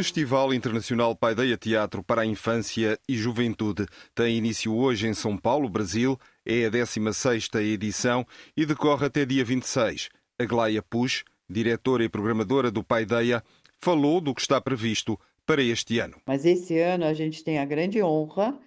Festival Internacional Paideia Teatro para a Infância e Juventude tem início hoje em São Paulo, Brasil. É a 16ª edição e decorre até dia 26. A Glaia Push, diretora e programadora do Paideia, falou do que está previsto para este ano. Mas esse ano a gente tem a grande honra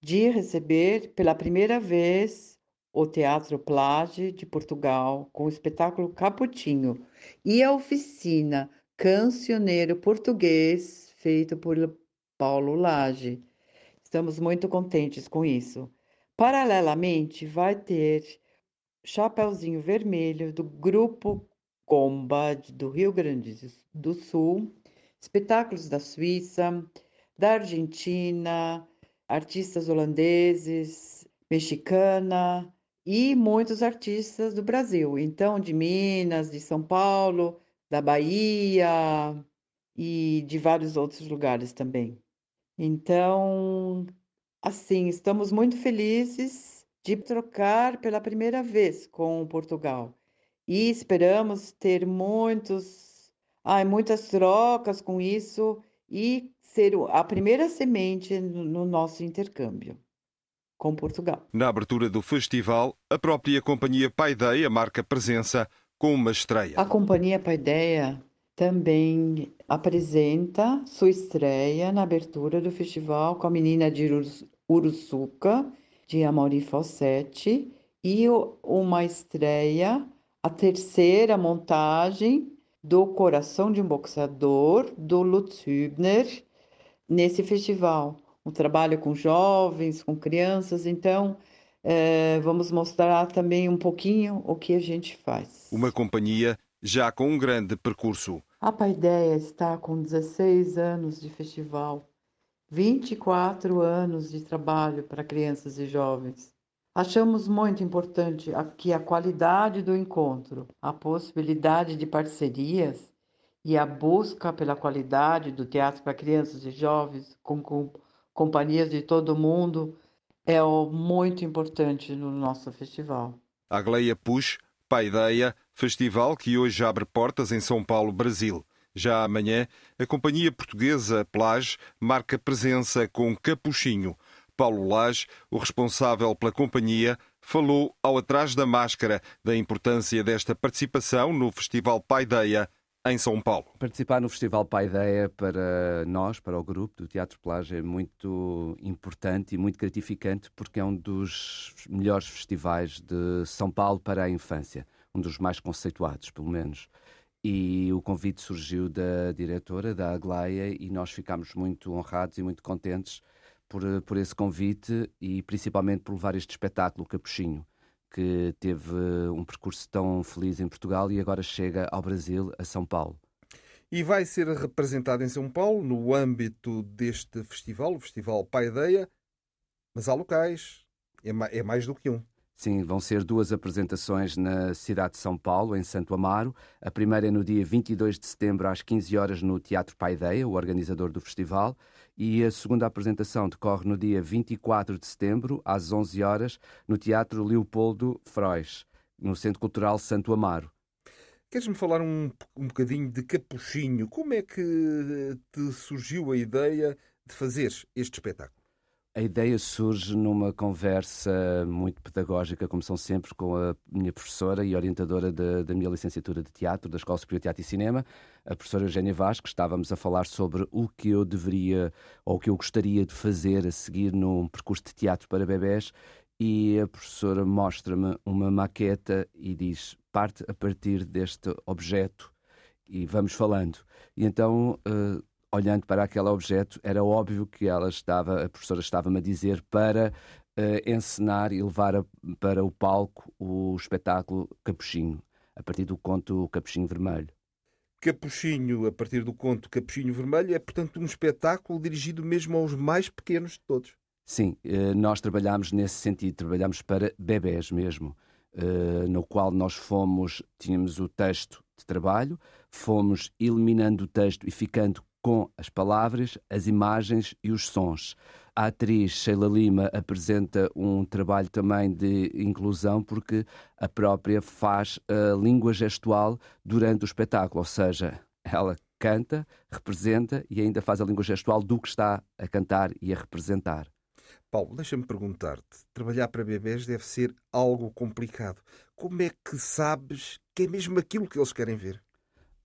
de receber pela primeira vez o Teatro Plage de Portugal com o espetáculo Caputinho e a oficina cancioneiro português feito por Paulo Lage. Estamos muito contentes com isso. Paralelamente, vai ter Chapeuzinho Vermelho do Grupo Comba do Rio Grande do Sul, espetáculos da Suíça, da Argentina, artistas holandeses, mexicana e muitos artistas do Brasil. Então, de Minas, de São Paulo, da Bahia e de vários outros lugares também. Então, assim, estamos muito felizes de trocar pela primeira vez com Portugal e esperamos ter muitos, ai, muitas trocas com isso e ser a primeira semente no nosso intercâmbio com Portugal. Na abertura do festival, a própria companhia Paideia marca presença com uma estreia. A Companhia Paideia também apresenta sua estreia na abertura do festival com a menina de Uruçuca, de Amaury Fossetti, e uma estreia, a terceira montagem do Coração de um Boxeador, do Lutz Hübner, nesse festival. Um trabalho com jovens, com crianças, então é, vamos mostrar também um pouquinho o que a gente faz. Uma companhia já com um grande percurso. A Paideia está com 16 anos de festival, 24 anos de trabalho para crianças e jovens. Achamos muito importante que a qualidade do encontro, a possibilidade de parcerias e a busca pela qualidade do teatro para crianças e jovens, com, com companhias de todo mundo, é muito importante no nosso festival. A Gleia Push, Paideia, festival que hoje abre portas em São Paulo, Brasil. Já amanhã, a companhia portuguesa Plage marca presença com Capuchinho. Paulo Lage, o responsável pela companhia, falou ao Atrás da Máscara da importância desta participação no Festival Paideia em São Paulo. Participar no Festival Paideia para nós, para o grupo do Teatro Plage, é muito importante e muito gratificante porque é um dos melhores festivais de São Paulo para a infância, um dos mais conceituados, pelo menos. E o convite surgiu da diretora, da Aglaia, e nós ficámos muito honrados e muito contentes por, por esse convite e principalmente por levar este espetáculo, Capuchinho que teve um percurso tão feliz em Portugal e agora chega ao Brasil, a São Paulo. E vai ser representado em São Paulo no âmbito deste festival, o Festival Paideia, mas há locais, é, é mais do que um. Sim, vão ser duas apresentações na cidade de São Paulo, em Santo Amaro. A primeira é no dia 22 de setembro, às 15 horas, no Teatro Paideia, o organizador do festival. E a segunda apresentação decorre no dia 24 de setembro, às 11 horas, no Teatro Leopoldo Frois, no Centro Cultural Santo Amaro. Queres-me falar um, um bocadinho de Capuchinho? Como é que te surgiu a ideia de fazer este espetáculo? A ideia surge numa conversa muito pedagógica, como são sempre, com a minha professora e orientadora da, minha licenciatura de teatro, da Escola Superior de Teatro e Cinema, a professora Eugénia Vasco. Estávamos a falar sobre o que eu deveria ou o que eu gostaria de fazer a seguir num percurso de teatro para bebés e a professora mostra-me uma maqueta e diz parte a partir deste objeto e vamos falando. E então uh, olhando para aquele objeto, era óbvio que ela estava, a professora estava-me a dizer para uh, encenar e levar a, para o palco o espetáculo Capuchinho, a partir do conto Capuchinho Vermelho. Capuchinho, a partir do conto Capuchinho Vermelho, é, portanto, um espetáculo dirigido mesmo aos mais pequenos de todos. Sim, uh, nós trabalhamos nesse sentido, trabalhamos para bebés mesmo, uh, no qual nós fomos, tínhamos o texto de trabalho, fomos eliminando o texto e ficando com as palavras, as imagens e os sons. A atriz Sheila Lima apresenta um trabalho também de inclusão porque a própria faz a língua gestual durante o espetáculo, ou seja, ela canta, representa e ainda faz a língua gestual do que está a cantar e a representar. Paulo, deixa-me perguntar-te: trabalhar para bebés deve ser algo complicado. Como é que sabes que é mesmo aquilo que eles querem ver?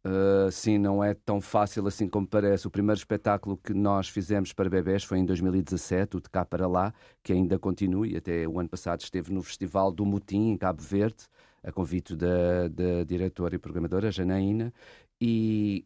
Uh, sim, não é tão fácil assim como parece. O primeiro espetáculo que nós fizemos para bebés foi em 2017, o de cá para lá, que ainda continua e até o ano passado esteve no Festival do Mutim, em Cabo Verde, a convite da, da diretora e programadora Janaína, e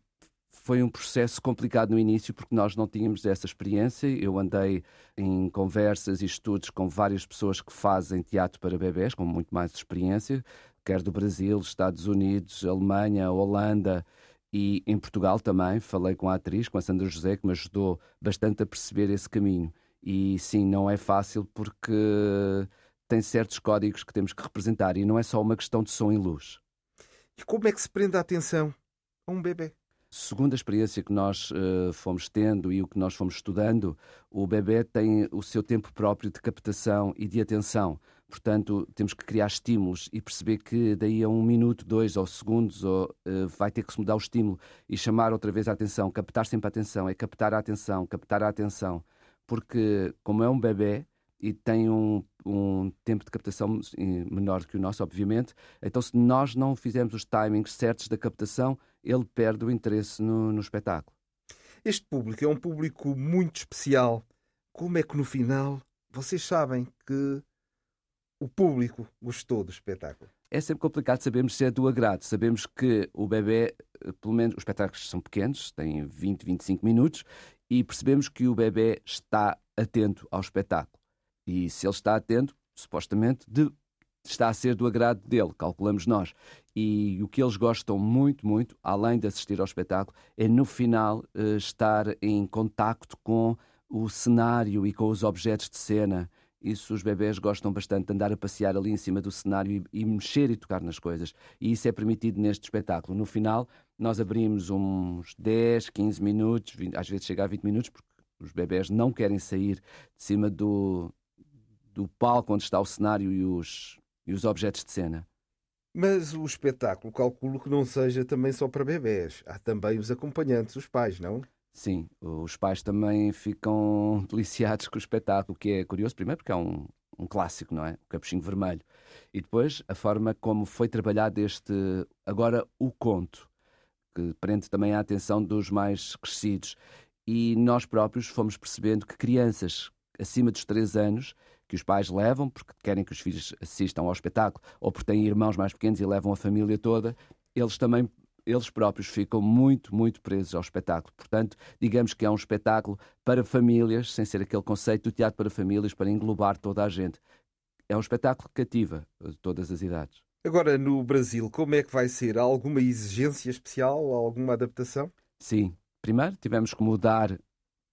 foi um processo complicado no início porque nós não tínhamos essa experiência. Eu andei em conversas e estudos com várias pessoas que fazem teatro para bebés, com muito mais experiência, quer do Brasil, Estados Unidos, Alemanha, Holanda e em Portugal também. Falei com a atriz, com a Sandra José, que me ajudou bastante a perceber esse caminho. E sim, não é fácil porque tem certos códigos que temos que representar e não é só uma questão de som e luz. E como é que se prende a atenção a um bebê? Segundo a experiência que nós uh, fomos tendo e o que nós fomos estudando, o bebê tem o seu tempo próprio de captação e de atenção. Portanto, temos que criar estímulos e perceber que daí a um minuto, dois ou segundos ou, uh, vai ter que se mudar o estímulo e chamar outra vez a atenção, captar sempre a atenção, é captar a atenção, captar a atenção. Porque, como é um bebê e tem um, um tempo de captação menor que o nosso, obviamente, então se nós não fizermos os timings certos da captação, ele perde o interesse no, no espetáculo. Este público é um público muito especial. Como é que no final vocês sabem que o público gostou do espetáculo? É sempre complicado sabermos se é do agrado. Sabemos que o bebê, eh, pelo menos os espetáculos são pequenos, têm 20, 25 minutos, e percebemos que o bebê está atento ao espetáculo. E se ele está atento, supostamente, de, está a ser do agrado dele, calculamos nós. E o que eles gostam muito, muito, além de assistir ao espetáculo, é no final uh, estar em contacto com o cenário e com os objetos de cena isso os bebés gostam bastante de andar a passear ali em cima do cenário e, e, mexer e tocar nas coisas. E isso é permitido neste espetáculo. No final, nós abrimos uns 10, 15 minutos, 20, às vezes chega a 20 minutos, porque os bebés não querem sair de cima do, do palco onde está o cenário e os, e os objetos de cena. Mas o espetáculo, calculo que não seja também só para bebés. Há também os acompanhantes, os pais, não? Sim, os pais também ficam deliciados com o espetáculo, que é curioso, primeiro porque é um, um clássico, não é? O Capuchinho Vermelho. E depois a forma como foi trabalhado este, agora o conto, que prende também a atenção dos mais crescidos. E nós próprios fomos percebendo que crianças acima dos 3 anos, que os pais levam porque querem que os filhos assistam ao espetáculo, ou porque têm irmãos mais pequenos e levam a família toda, eles também eles próprios ficam muito, muito presos ao espetáculo. Portanto, digamos que é um espetáculo para famílias, sem ser aquele conceito do teatro para famílias, para englobar toda a gente. É um espetáculo que cativa todas as idades. Agora, no Brasil, como é que vai ser? Há alguma exigência especial, alguma adaptação? Sim. Primeiro, tivemos que mudar,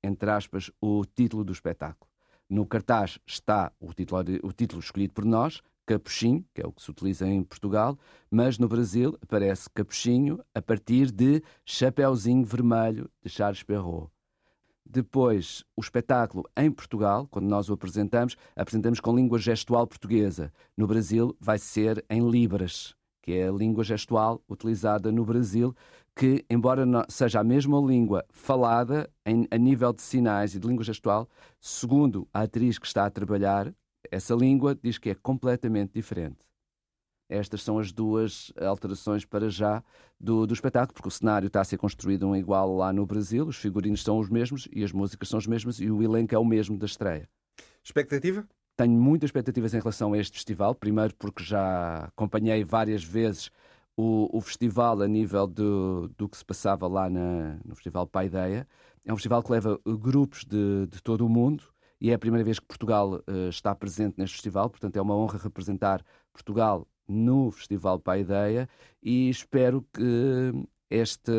entre aspas, o título do espetáculo. No cartaz está o título, o título escolhido por nós, capuchinho, que é o que se utiliza em Portugal, mas no Brasil aparece capuchinho a partir de Chapeuzinho Vermelho de Charles Perrault. Depois, o espetáculo em Portugal, quando nós o apresentamos, apresentamos com língua gestual portuguesa. No Brasil, vai ser em Libras, que é a língua gestual utilizada no Brasil, que, embora seja a mesma língua falada em, a nível de sinais e de língua gestual, segundo a atriz que está a trabalhar, essa língua diz que é completamente diferente. Estas são as duas alterações para já do, do espetáculo, porque o cenário está a ser construído um igual lá no Brasil, os figurinos são os mesmos e as músicas são as mesmas e o elenco é o mesmo da estreia. Expectativa? Tenho muitas expectativas em relação a este festival, primeiro porque já acompanhei várias vezes o, o festival a nível do, do que se passava lá na, no Festival Paideia. É um festival que leva grupos de, de todo o mundo e é a primeira vez que Portugal uh, está presente neste festival, portanto é uma honra representar Portugal no Festival Paideia e espero que este,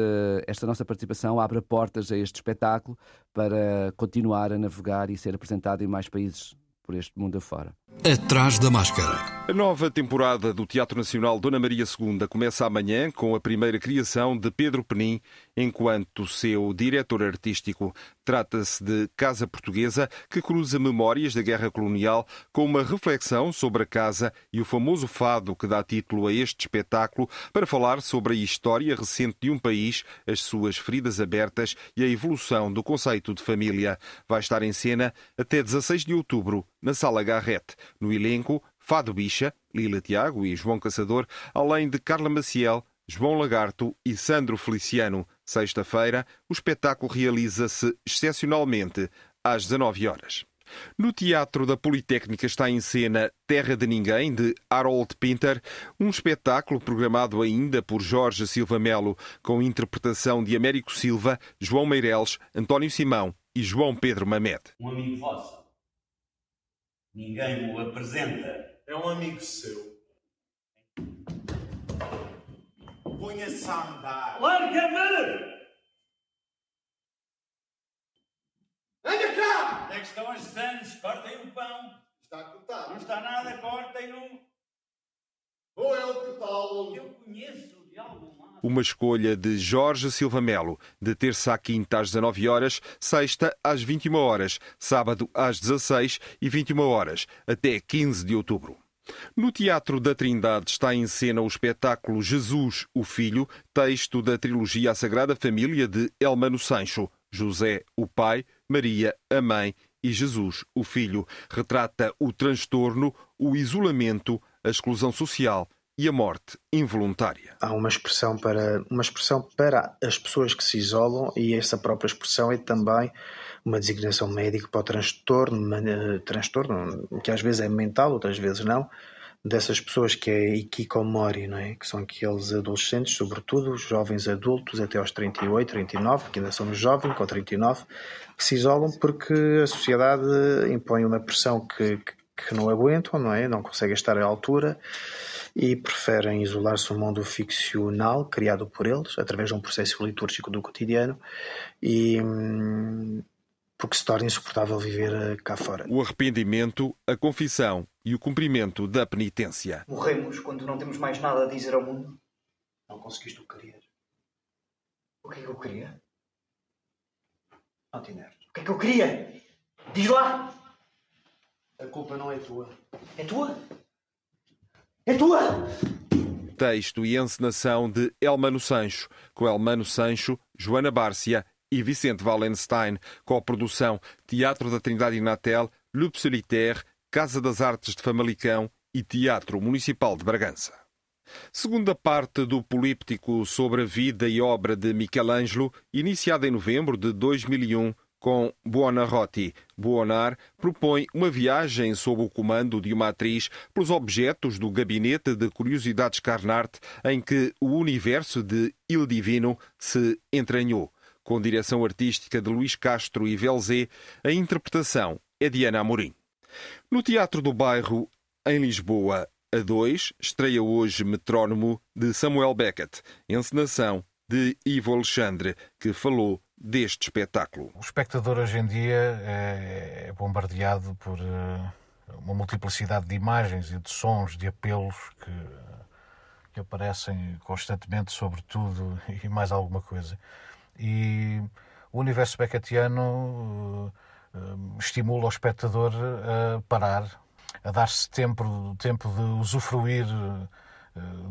esta nossa participação abra portas a este espetáculo para continuar a navegar e ser apresentado em mais países por este mundo afora. Atrás da máscara. A nova temporada do Teatro Nacional Dona Maria II começa amanhã com a primeira criação de Pedro Penin enquanto seu diretor artístico. Trata-se de Casa Portuguesa, que cruza memórias da guerra colonial com uma reflexão sobre a casa e o famoso fado que dá título a este espetáculo para falar sobre a história recente de um país, as suas feridas abertas e a evolução do conceito de família. Vai estar em cena até 16 de outubro na Sala Garrett. No elenco, Fado Bicha, Lila Tiago e João Caçador, além de Carla Maciel, João Lagarto e Sandro Feliciano. Sexta-feira, o espetáculo realiza-se excepcionalmente às 19 horas. No Teatro da Politécnica está em cena Terra de Ninguém, de Harold Pinter, um espetáculo programado ainda por Jorge Silva Melo, com interpretação de Américo Silva, João Meireles, António Simão e João Pedro Mamed. Um amigo vosso. Ninguém o apresenta. É um amigo seu. Ponha-se a andar. Larga-me! Anda cá! Onde é que estão as sandes? Cortem o pão. Está cortado. Não está nada, cortem-no. Vou eu cortá-lo. Eu conheço de algum lado. Uma escolha de Jorge Silva Melo, de terça à quinta às 19 horas, sexta às 21 horas, sábado às 16 e 21 horas, até 15 de outubro. No Teatro da Trindade está em cena o espetáculo Jesus, o Filho, texto da trilogia A Sagrada Família de Elmano Sancho. José, o pai, Maria, a mãe e Jesus, o filho. Retrata o transtorno, o isolamento, a exclusão social e a morte involuntária. Há uma expressão para uma expressão para as pessoas que se isolam e essa própria expressão é também uma designação médica para o transtorno, transtorno que às vezes é mental, outras vezes não, dessas pessoas que é ikikomori, não é? Que são aqueles adolescentes, sobretudo os jovens adultos até aos 38, 39, que ainda somos jovens, com 39, que se isolam porque a sociedade impõe uma pressão que, que, que não aguentam, não é? Não conseguem estar à altura e preferem isolar-se no mundo ficcional criado por eles, através de um processo litúrgico do cotidiano, e hum, porque se torna insuportável viver eh, cá fora. O arrependimento, a confissão e o cumprimento da penitência. Morremos quando não temos mais nada a dizer ao mundo. Não conseguiste o que querias. O que é que eu queria? Não te enerves. O que é que eu queria? Diz lá! A culpa não é tua. É tua? É tua! Texto e encenação de Elmano Sancho, com Elmano Sancho, Joana Bárcia e Vicente Wallenstein, com a produção Teatro da Trindade Inatel, Le Solitaire, Casa das Artes de Famalicão e Teatro Municipal de Bragança. Segunda parte do políptico sobre a vida e obra de Michelangelo, iniciada em novembro de 2001, com Buonarroti. Buonar propõe uma viagem sob o comando de uma atriz pelos objetos do gabinete de curiosidades Carnart em que o universo de Il Divino se entranhou. Com direção artística de Luís Castro e Velzé, a interpretação é de Ana Amorim. No Teatro do Bairro, em Lisboa, a 2, estreia hoje Metrónomo de Samuel Beckett, encenação de Ivo Alexandre, que falou deste espetáculo. O espectador hoje em dia é, é bombardeado por eh, uma multiplicidade de imagens e de sons, de apelos que, que aparecem constantemente sobre tudo e mais alguma coisa. E o universo beckettiano uh, uh, estimula o espectador a parar, a dar-se tempo, tempo de usufruir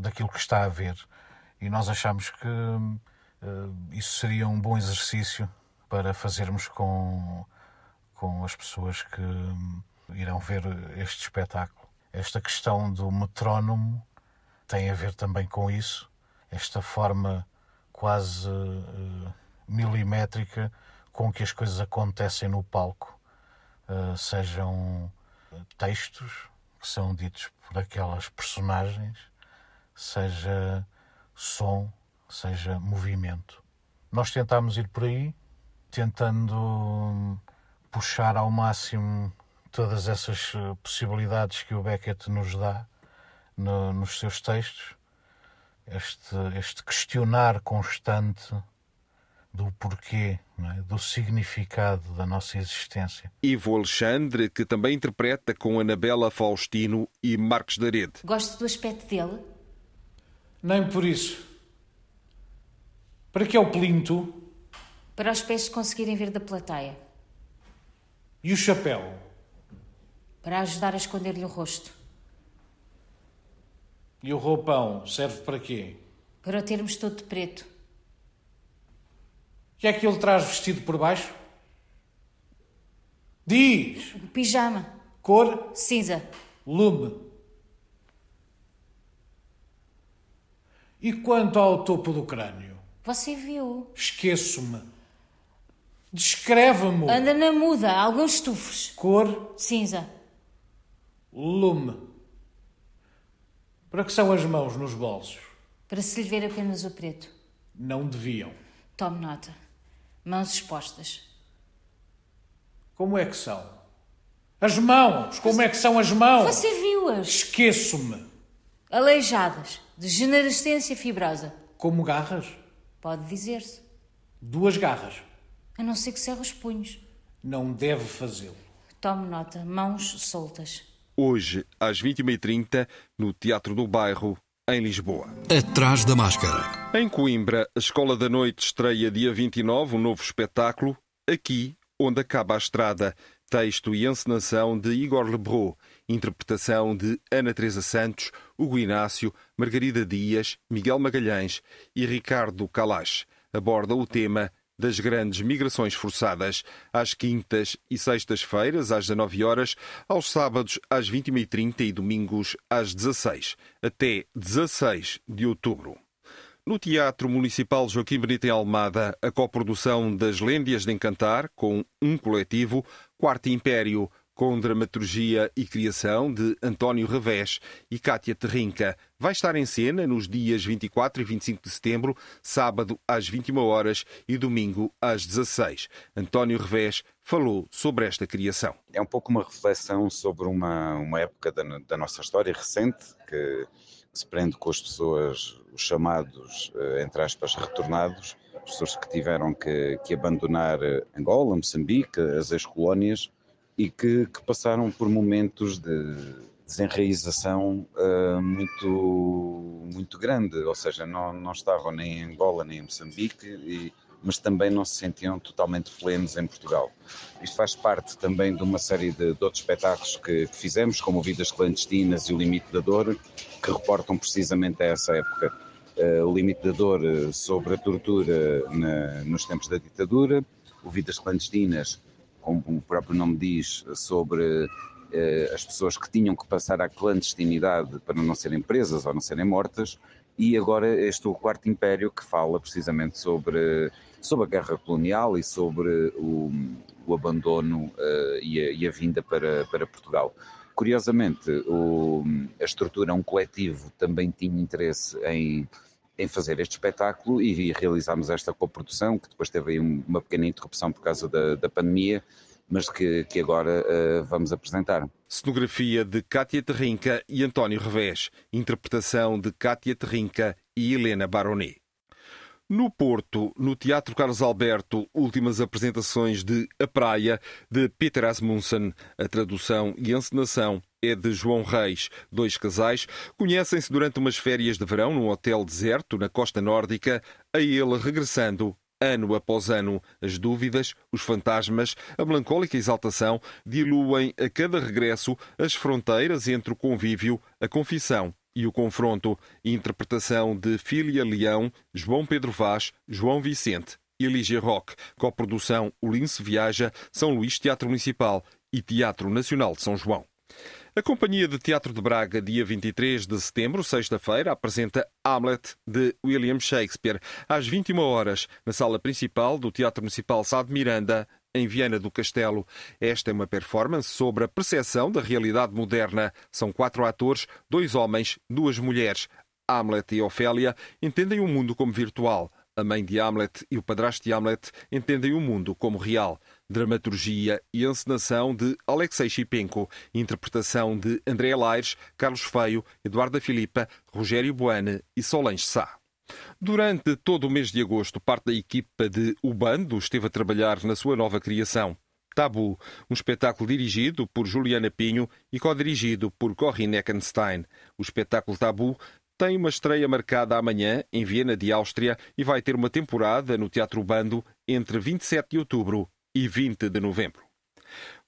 daquilo que está a ver. E nós achamos que eh, isso seria um bom exercício para fazermos com, com as pessoas que irão ver este espetáculo. Esta questão do metrónomo tem a ver também com isso, esta forma quase uh, milimétrica com que as coisas acontecem no palco, uh, sejam textos que são ditos por aquelas personagens, seja som seja movimento. Nós tentámos ir por aí, tentando puxar ao máximo todas essas eh, possibilidades que o Beckett nos dá no, nos seus textos, este, este questionar constante do porquê, é? do significado da nossa existência. Ivo Alexandre, que também interpreta com Anabela Faustino e Marcos Darede. Gosto do aspecto dele. Nem por isso. Para que é o plinto? Para os pés conseguirem ver da plateia. E o chapéu? Para ajudar a esconder-lhe o rosto. E o roupão serve para quê? Para o termos todo de preto. O que é que ele traz vestido por baixo? Diz! O pijama. Cor? Cinza. Lume. E quanto ao topo do crânio? Você viu? Esqueço-me. Descreve-me. Anda na muda, alguns estufos. Cor? Cinza. Lume. Para que são as mãos nos bolsos? Para se lhe ver apenas o preto. Não deviam. Tome nota. Mãos expostas. Como é que são? As mãos! Como é que são as mãos? Você viu-as? Esqueço-me. Aleijadas, de generescência fibrosa. Como garras? Pode dizer-se. Duas garras. A não ser que cerre os punhos. Não deve fazê-lo. Tome nota. Mãos soltas. Hoje, às 21h30, no Teatro do Bairro, em Lisboa. Atrás da máscara. Em Coimbra, a Escola da Noite estreia dia 29 um novo espetáculo, Aqui Onde Acaba a Estrada, texto e encenação de Igor Lebrou, interpretação de Ana Teresa Santos, Hugo Inácio, Margarida Dias, Miguel Magalhães e Ricardo Calache. Aborda o tema das grandes migrações forçadas, às quintas e sextas-feiras, às 19 horas, aos sábados, às 21h30 e domingos, às 16 até 16 de outubro. No Teatro Municipal Joaquim Benito em Almada, a coprodução das Lêndias de Encantar, com um coletivo, Quarto Império, com dramaturgia e criação de António Revés e Cátia Terrinca. Vai estar em cena nos dias 24 e 25 de setembro, sábado às 21 horas e domingo às 16. António Revés falou sobre esta criação. É um pouco uma reflexão sobre uma, uma época da, da nossa história recente que se prende com as pessoas, os chamados, entre aspas, retornados, as pessoas que tiveram que, que abandonar Angola, Moçambique, as ex-colónias, e que, que, passaram por momentos de desenraização uh, muito, muito grande, ou seja, não, não estavam nem em Angola nem em Moçambique, e, mas também não se sentiam totalmente plenos em Portugal. Isto faz parte também de uma série de, de outros espetáculos que, que, fizemos, como Vidas Clandestinas e O Limite da Dor, que reportam precisamente a essa época. Uh, o Limite da Dor sobre a tortura na, nos tempos da ditadura, o Vidas Clandestinas como o próprio nome diz, sobre eh, as pessoas que tinham que passar à clandestinidade para não serem presas ou não serem mortas, e agora este o Quarto Império que fala precisamente sobre, sobre a guerra colonial e sobre o, o abandono uh, e, a, e, a, vinda para, para Portugal. Curiosamente, o, a estrutura, um coletivo, também tinha interesse em em fazer este espetáculo e realizámos esta coprodução, que depois teve uma pequena interrupção por causa da, da pandemia, mas que, que agora uh, vamos apresentar. Cenografia de Cátia Terrinca e António Revés. Interpretação de Cátia Terrinca e Helena Baronet. No Porto, no Teatro Carlos Alberto, últimas apresentações de A Praia, de Peter Asmussen. A tradução e encenação é de João Reis. Dois casais conhecem-se durante umas férias de verão num hotel deserto na costa nórdica, a ele regressando ano após ano. As dúvidas, os fantasmas, a melancólica exaltação diluem a cada regresso as fronteiras entre o convívio, a confissão e o confronto. Interpretação de Filia Leão, João Pedro Vaz, João Vicente e Lígia Roque. Coprodução Lince Viaja, São Luís Teatro Municipal e Teatro Nacional de São João. A Companhia de Teatro de Braga, dia 23 de setembro, sexta-feira, apresenta Hamlet de William Shakespeare às 21 horas na sala principal do Teatro Municipal Sá de Miranda, em Viana do Castelo. Esta é uma performance sobre a percepção da realidade moderna. São quatro atores, dois homens, duas mulheres. Hamlet e Ofélia entendem o mundo como virtual. A mãe de Hamlet e o padrasto de Hamlet entendem o mundo como real. Dramaturgia e encenação de Alexei Chipenko, interpretação de André Laires, Carlos Feio, Eduardo Filipa, Rogério Boane e Solange Sá. Durante todo o mês de agosto, parte da equipa de O Bando esteve a trabalhar na sua nova criação. Tabu, um espetáculo dirigido por Juliana Pinho e co-dirigido por Corinne Eckenstein. O espetáculo Tabu tem uma estreia marcada amanhã em Viena de Áustria e vai ter uma temporada no Teatro Bando entre 27 de outubro e 20 de novembro.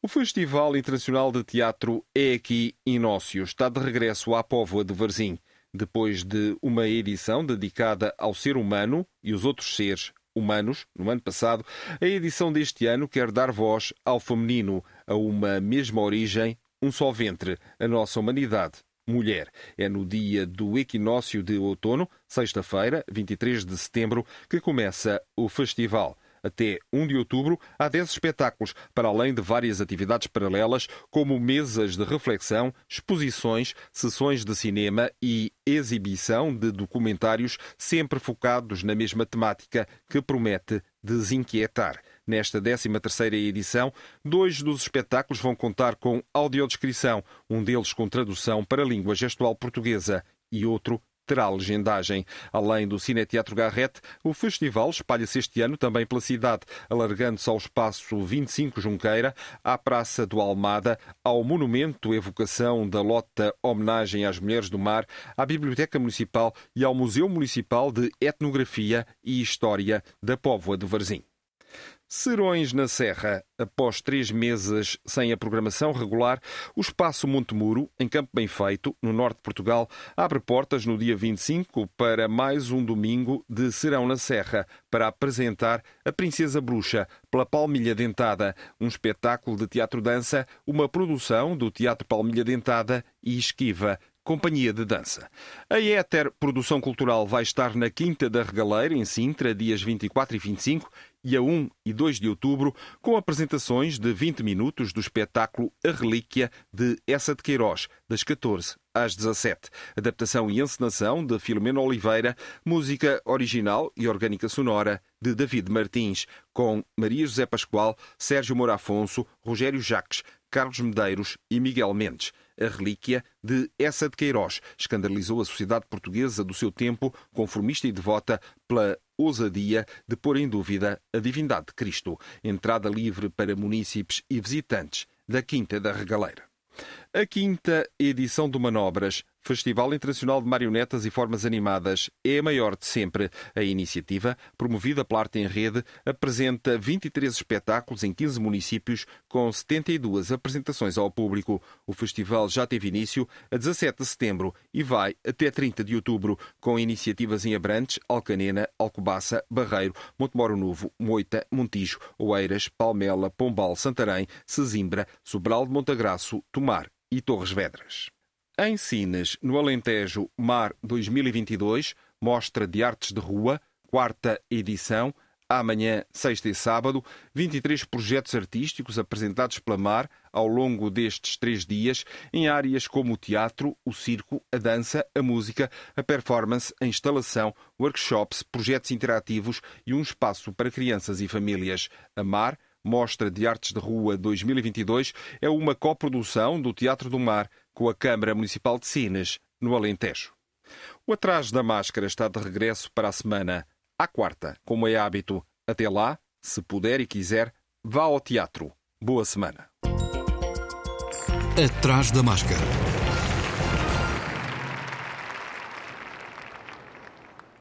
O Festival Internacional de Teatro é aqui Inócio. Está de regresso à Póvoa de Varzim, depois de uma edição dedicada ao ser humano e os outros seres humanos, no ano passado, a edição deste ano quer dar voz ao feminino, a uma mesma origem, um só ventre, a nossa humanidade mulher. É no dia do equinócio de outono, sexta-feira, 23 de setembro, que começa o festival. Até 1 de outubro, há 10 espetáculos, para além de várias atividades paralelas, como mesas de reflexão, exposições, sessões de cinema e exibição de documentários, sempre focados na mesma temática que promete desinquietar. Nesta 13ª edição, dois dos espetáculos vão contar com audiodescrição, um deles com tradução para a língua gestual portuguesa e outro terá legendagem. Além do Cineteatro Garrett, o festival espalha-se este ano também pela cidade, alargando-se ao espaço 25 Junqueira, à Praça do Almada, ao Monumento Evocação da Lota Homenagem às Mulheres do Mar, à Biblioteca Municipal e ao Museu Municipal de Etnografia e História da Póvoa de Varzim. Serões na Serra. Após três meses sem a programação regular, o Espaço Montemuro, em Campo Bem Feito, no norte de Portugal, abre portas no dia 25 para mais um domingo de Serão na Serra, para apresentar A Princesa Bruxa, pela Palmilha Dentada, um espetáculo de teatro-dança, uma produção do Teatro Palmilha Dentada e Esquiva, Companhia de Dança. A Éter Produção Cultural vai estar na Quinta da Regaleira, em Sintra, dias 24 e 25, e a 1 e 2 de outubro, com apresentações de 20 minutos do espetáculo A Relíquia de Essa de Queiroz, das 14 às 17. Adaptação e encenação de Filomeno Oliveira, música original e orgânica sonora de David Martins, com Maria José Pascoal, Sérgio Moura Afonso, Rogério Jacques, Carlos Medeiros e Miguel Mendes. A relíquia de Essa de Queiroz escandalizou a sociedade portuguesa do seu tempo, conformista e devota, pela ousadia de pôr em dúvida a divindade de Cristo. Entrada livre para munícipes e visitantes da Quinta da Regaleira. A quinta edição do Manobras, Festival Internacional de Marionetas e Formas Animadas, é a maior de sempre. A iniciativa, promovida pela Arte em Rede, apresenta 23 espetáculos em 15 municípios, com 72 apresentações ao público. O festival já teve início a 17 de setembro e vai até 30 de outubro, com iniciativas em Abrantes, Alcanena, Alcobaça, Barreiro, Montemoro Novo, Moita, Montijo, Oeiras, Palmela, Pombal, Santarém, Sesimbra, Sobral de Montagraço, Tomar e Torres Vedras. Em Sines, no Alentejo Mar 2022, Mostra de Artes de Rua, quarta edição, amanhã, sexta e sábado, 23 projetos artísticos apresentados pela Mar ao longo destes três dias em áreas como o teatro, o circo, a dança, a música, a performance, a instalação, workshops, projetos interativos e um espaço para crianças e famílias. A Mar Mostra de Artes de Rua 2022 é uma coprodução do Teatro do Mar com a Câmara Municipal de Sines, no Alentejo. O Atrás da Máscara está de regresso para a semana, à quarta, como é hábito. Até lá, se puder e quiser, vá ao teatro. Boa semana. Atrás da Máscara.